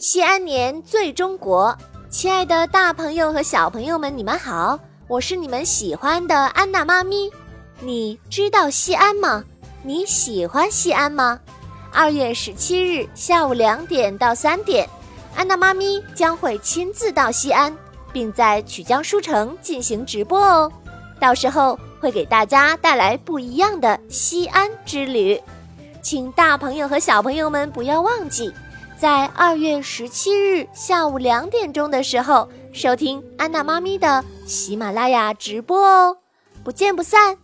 西安年最中国，亲爱的大朋友和小朋友们，你们好，我是你们喜欢的安娜妈咪。你知道西安吗？你喜欢西安吗？二月十七日下午两点到三点，安娜妈咪将会亲自到西安，并在曲江书城进行直播哦。到时候会给大家带来不一样的西安之旅，请大朋友和小朋友们不要忘记。在二月十七日下午两点钟的时候，收听安娜妈咪的喜马拉雅直播哦，不见不散。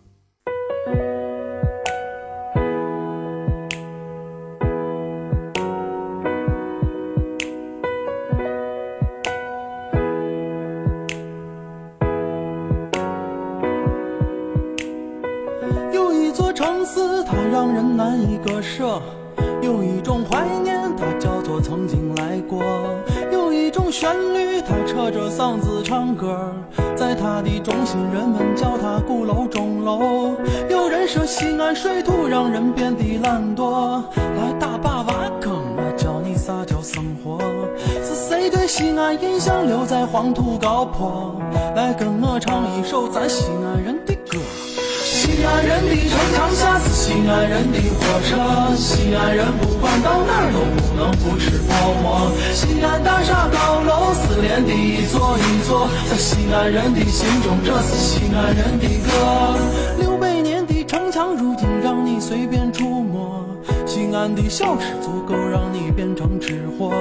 有一座城市，它让人难以割舍；有一种怀念。它曾经来过，有一种旋律，它扯着嗓子唱歌，在它的中心，人们叫它鼓楼钟楼。有人说西安水土让人变得懒惰，来大把挖坑，我教你啥叫生活。是谁对西安印象留在黄土高坡？来跟我唱一首咱西安人的。西安人的城墙下是西安人的火车，西安人不管到哪儿都不能不吃泡馍。西安大厦高楼失联的一座一座，在西安人的心中，这是西安人的歌。六百年的城墙，如今让你随便触摸。西安的小吃足够让你变成吃货，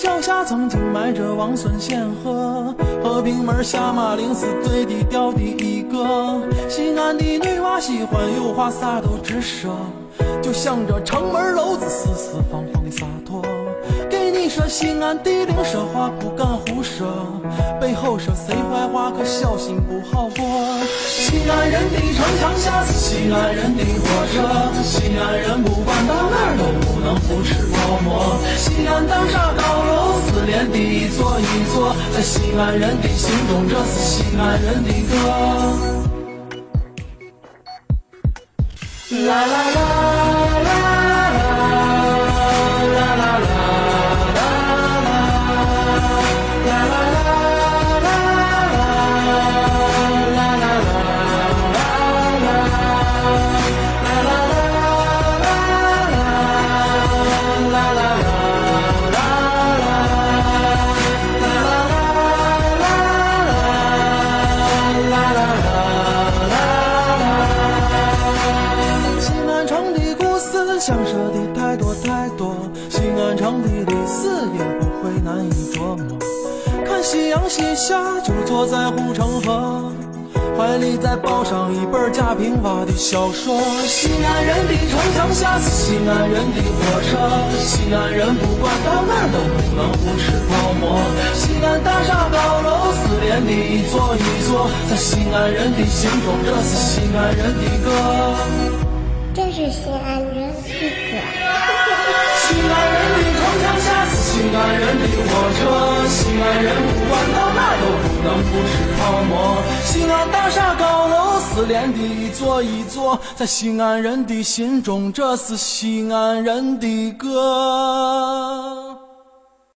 脚下曾经埋着王孙显赫，和平门下马陵是最低调的一个。西安的女娃喜欢有话撒都直说，就像这城门楼子四四方方的洒脱。说西安地灵，说话不敢胡说，背后说谁坏话可小心不好过。西安人的城墙下是西安人的火车，西安人不管到哪都不能不吃泡馍。西安大厦高楼四连的一座一座，在西安人的心中，这是西安人的歌。啦啦啦想说的太多太多，西安城的历史也不会难以琢磨。看夕阳西下，就坐在护城河，怀里再抱上一本贾平凹的小说。西安人的城墙下是西安人的火车，西安人不管到哪都不能不吃泡馍。西安大厦高楼四连的一座一座，在西安人的心中，这是西安人的歌。西安人的歌。西安人的城墙下是西安人的火车，西安人不管到哪都不能不吃泡馍。西安大厦高楼是连的一座一座，在西安人的心中，这是西安人的歌。